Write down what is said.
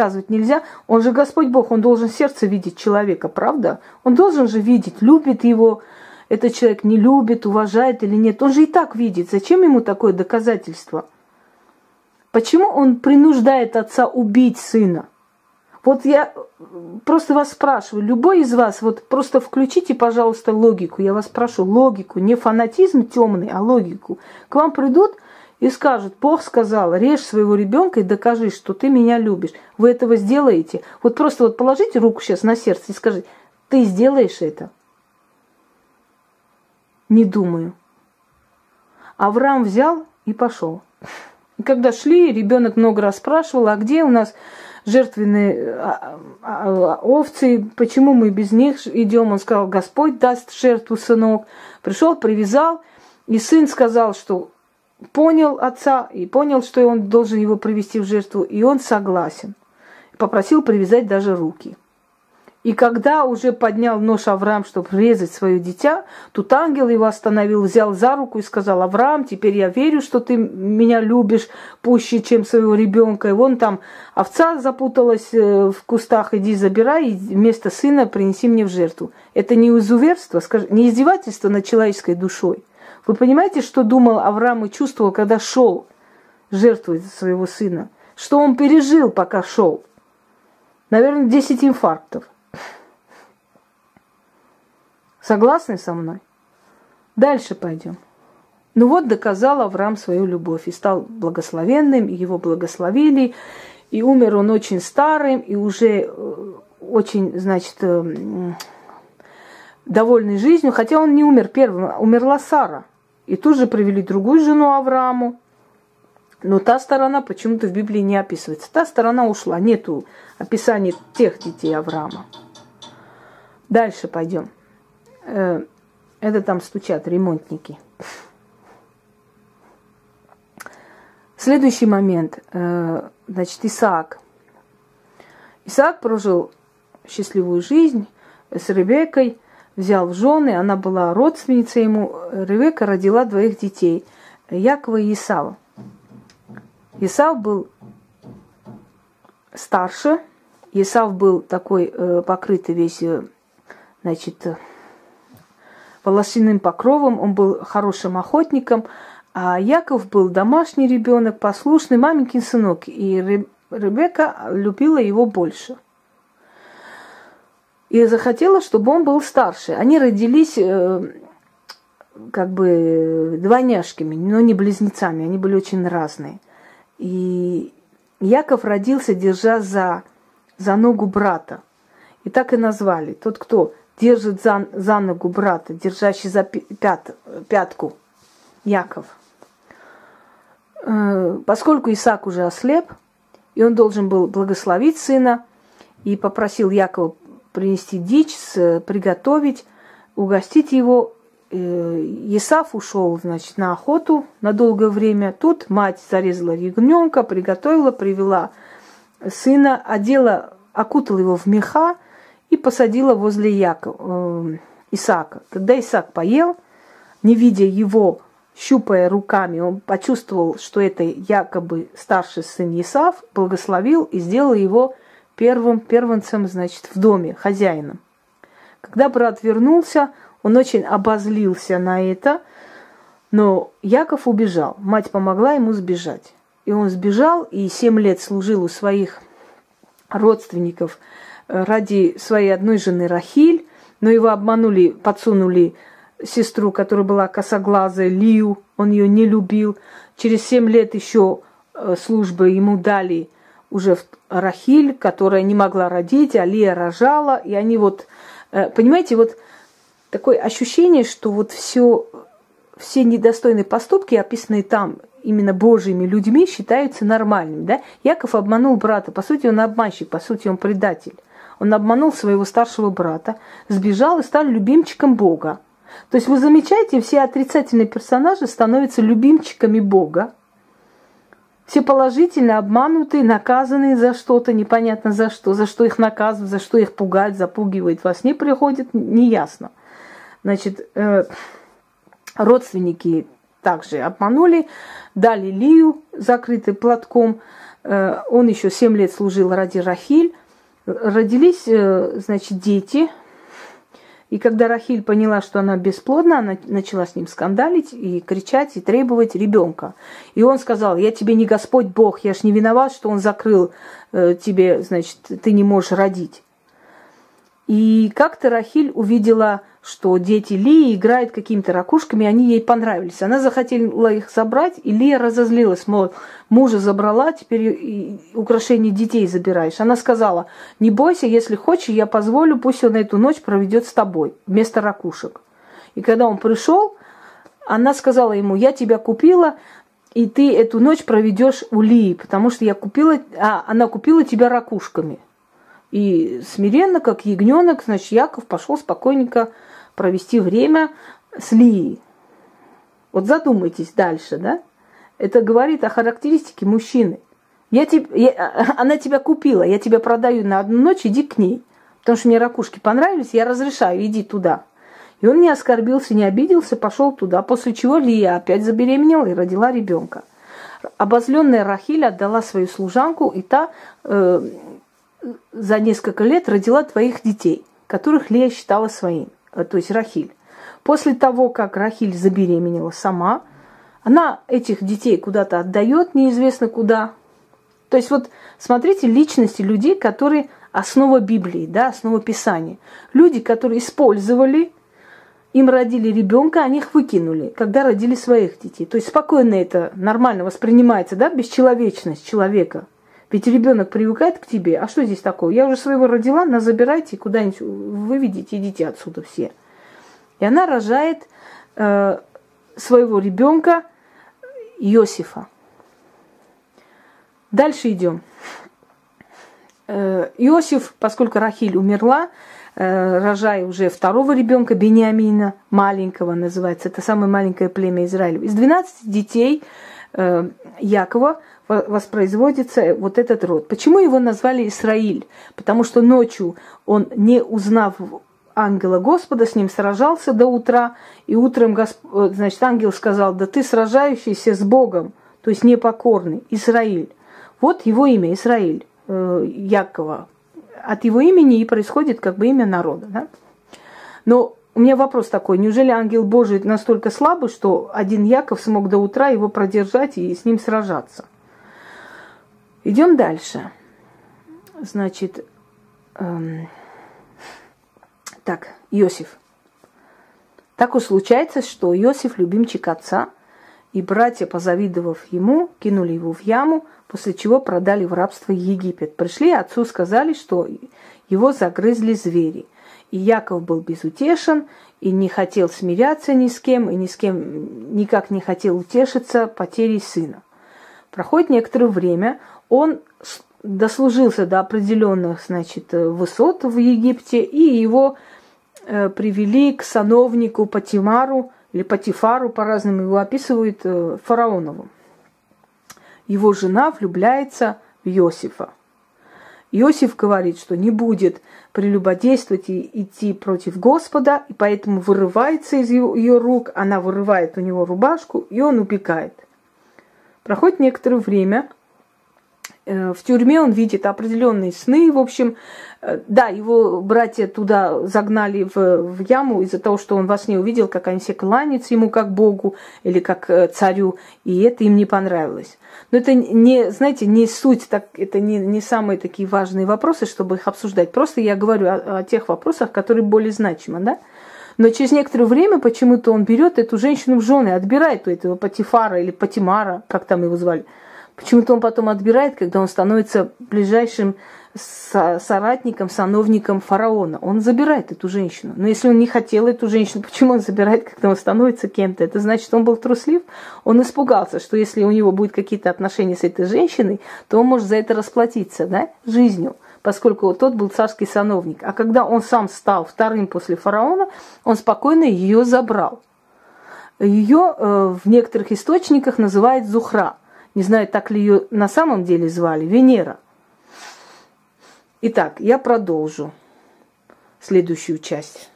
наказывать нельзя. Он же Господь Бог, он должен сердце видеть человека, правда? Он должен же видеть, любит его, этот человек не любит, уважает или нет. Он же и так видит. Зачем ему такое доказательство? Почему он принуждает отца убить сына? Вот я просто вас спрашиваю, любой из вас, вот просто включите, пожалуйста, логику. Я вас прошу, логику, не фанатизм темный, а логику. К вам придут и скажут, Бог сказал, режь своего ребенка и докажи, что ты меня любишь. Вы этого сделаете. Вот просто вот положите руку сейчас на сердце и скажите, ты сделаешь это? Не думаю. Авраам взял и пошел. Когда шли, ребенок много раз спрашивал, а где у нас жертвенные а, а, а, овцы, почему мы без них идем? Он сказал, Господь даст жертву сынок. Пришел, привязал, и сын сказал, что понял отца и понял, что он должен его привести в жертву, и он согласен. Попросил привязать даже руки. И когда уже поднял нож Авраам, чтобы резать свое дитя, тут ангел его остановил, взял за руку и сказал, Авраам, теперь я верю, что ты меня любишь пуще, чем своего ребенка. И вон там овца запуталась э, в кустах, иди забирай, и вместо сына принеси мне в жертву. Это не изуверство, не издевательство над человеческой душой. Вы понимаете, что думал Авраам и чувствовал, когда шел жертвовать своего сына? Что он пережил, пока шел? Наверное, 10 инфарктов. Согласны со мной? Дальше пойдем. Ну вот доказал Авраам свою любовь и стал благословенным, и его благословили, и умер он очень старым, и уже э, очень, значит, э, довольный жизнью, хотя он не умер первым, а умерла Сара. И тут же привели другую жену Аврааму. Но та сторона почему-то в Библии не описывается. Та сторона ушла, нету описания тех детей Авраама. Дальше пойдем. Э, это там стучат ремонтники. Следующий момент. Э, значит, Исаак. Исаак прожил счастливую жизнь с Ребекой, взял в жены, она была родственницей ему. Ребека родила двоих детей, Якова и Исава. Исав был старше, Исав был такой э, покрытый весь, значит, волосяным покровом, он был хорошим охотником, а Яков был домашний ребенок, послушный маменькин сынок, и Ребекка любила его больше. И захотела, чтобы он был старше. Они родились э, как бы двойняшками, но не близнецами, они были очень разные. И Яков родился, держа за, за ногу брата. И так и назвали. Тот, кто держит за, за ногу брата, держащий за пят, пятку Яков. Э, поскольку Исаак уже ослеп, и он должен был благословить сына, и попросил Якова принести дичь, приготовить, угостить его. Э, Исаф ушел, значит, на охоту на долгое время. Тут мать зарезала ягненка, приготовила, привела сына, одела, окутала его в меха, и посадила возле Якова, э, Исаака. Когда Исаак поел, не видя его, щупая руками, он почувствовал, что это якобы старший сын Исав, благословил и сделал его первым первенцем, значит, в доме, хозяином. Когда брат вернулся, он очень обозлился на это, но Яков убежал. Мать помогла ему сбежать. И он сбежал и семь лет служил у своих родственников – ради своей одной жены Рахиль, но его обманули, подсунули сестру, которая была косоглазая, Лию, он ее не любил. Через семь лет еще э, службы ему дали уже Рахиль, которая не могла родить, а Лия рожала, и они вот, э, понимаете, вот такое ощущение, что вот все, все недостойные поступки, описанные там именно Божьими людьми, считаются нормальными, да? Яков обманул брата, по сути, он обманщик, по сути, он предатель. Он обманул своего старшего брата, сбежал и стал любимчиком Бога. То есть вы замечаете, все отрицательные персонажи становятся любимчиками Бога. Все положительно обманутые, наказанные за что-то, непонятно за что, за что их наказывают, за что их пугают, запугивают. Во сне приходит, неясно. Значит, э, родственники также обманули, дали Лию, закрытый платком, э, он еще семь лет служил ради Рахиль. Родились, э, значит, дети. И когда Рахиль поняла, что она бесплодна, она начала с ним скандалить и кричать, и требовать ребенка. И он сказал, я тебе не Господь Бог, я ж не виноват, что он закрыл э, тебе, значит, ты не можешь родить. И как-то Рахиль увидела, что дети Лии играют какими-то ракушками, они ей понравились. Она захотела их забрать, и Лия разозлилась, мол, мужа забрала, теперь украшения детей забираешь. Она сказала, не бойся, если хочешь, я позволю, пусть он эту ночь проведет с тобой вместо ракушек. И когда он пришел, она сказала ему, я тебя купила, и ты эту ночь проведешь у Лии, потому что я купила, а она купила тебя ракушками. И смиренно, как ягненок, значит, Яков пошел спокойненько провести время с Лией. Вот задумайтесь дальше, да? Это говорит о характеристике мужчины. Я тебе, я, она тебя купила, я тебя продаю на одну ночь, иди к ней. Потому что мне ракушки понравились, я разрешаю, иди туда. И он не оскорбился, не обиделся, пошел туда, после чего Лия опять забеременела и родила ребенка. Обозленная Рахиль отдала свою служанку, и та э, за несколько лет родила твоих детей, которых Лея считала своим, э, то есть Рахиль. После того, как Рахиль забеременела сама, она этих детей куда-то отдает, неизвестно куда. То есть вот смотрите личности людей, которые основа Библии, да, основа Писания. Люди, которые использовали, им родили ребенка, они их выкинули, когда родили своих детей. То есть спокойно это нормально воспринимается, да, бесчеловечность человека – ведь ребенок привыкает к тебе. А что здесь такое? Я уже своего родила, нас забирайте куда-нибудь выведите, идите отсюда все. И она рожает э, своего ребенка Иосифа. Дальше идем. Э, Иосиф, поскольку Рахиль умерла, э, рожая уже второго ребенка, Бениамина, маленького называется, это самое маленькое племя Израиля. Из 12 детей Якова воспроизводится вот этот род. Почему его назвали Израиль? Потому что ночью он, не узнав ангела Господа, с ним сражался до утра, и утром Госп... Э, значит, ангел сказал, да ты сражающийся с Богом, то есть непокорный, Израиль. Вот его имя, Израиль, э, Якова. От его имени и происходит как бы имя народа. Да? Но у меня вопрос такой, неужели ангел Божий настолько слабый, что один Яков смог до утра его продержать и с ним сражаться? Идем дальше. Значит, эм, так, Иосиф. Так уж случается, что Иосиф любимчик отца, и братья, позавидовав ему, кинули его в яму, после чего продали в рабство Египет. Пришли отцу, сказали, что его загрызли звери. И Яков был безутешен, и не хотел смиряться ни с кем, и ни с кем никак не хотел утешиться потерей сына. Проходит некоторое время, он дослужился до определенных, значит, высот в Египте, и его э, привели к сановнику Патимару, или Патифару, по-разному его описывают, э, фараонову. Его жена влюбляется в Иосифа. Иосиф говорит, что не будет прелюбодействовать и идти против Господа, и поэтому вырывается из ее, рук, она вырывает у него рубашку, и он убегает. Проходит некоторое время – в тюрьме он видит определенные сны, в общем, э, да, его братья туда загнали в, в яму из-за того, что он во сне увидел, как они все кланяются ему как Богу или как э, царю, и это им не понравилось. Но это не, знаете, не суть, так, это не, не самые такие важные вопросы, чтобы их обсуждать. Просто я говорю о, о тех вопросах, которые более значимы, да? Но через некоторое время почему-то он берет эту женщину в жены, отбирает у этого Патифара или Патимара, как там его звали – Почему-то он потом отбирает, когда он становится ближайшим соратником, сановником фараона. Он забирает эту женщину. Но если он не хотел эту женщину, почему он забирает, когда он становится кем-то? Это значит, он был труслив. Он испугался, что если у него будут какие-то отношения с этой женщиной, то он может за это расплатиться да, жизнью поскольку тот был царский сановник. А когда он сам стал вторым после фараона, он спокойно ее забрал. Ее э, в некоторых источниках называют Зухра. Не знаю, так ли ее на самом деле звали, Венера. Итак, я продолжу следующую часть.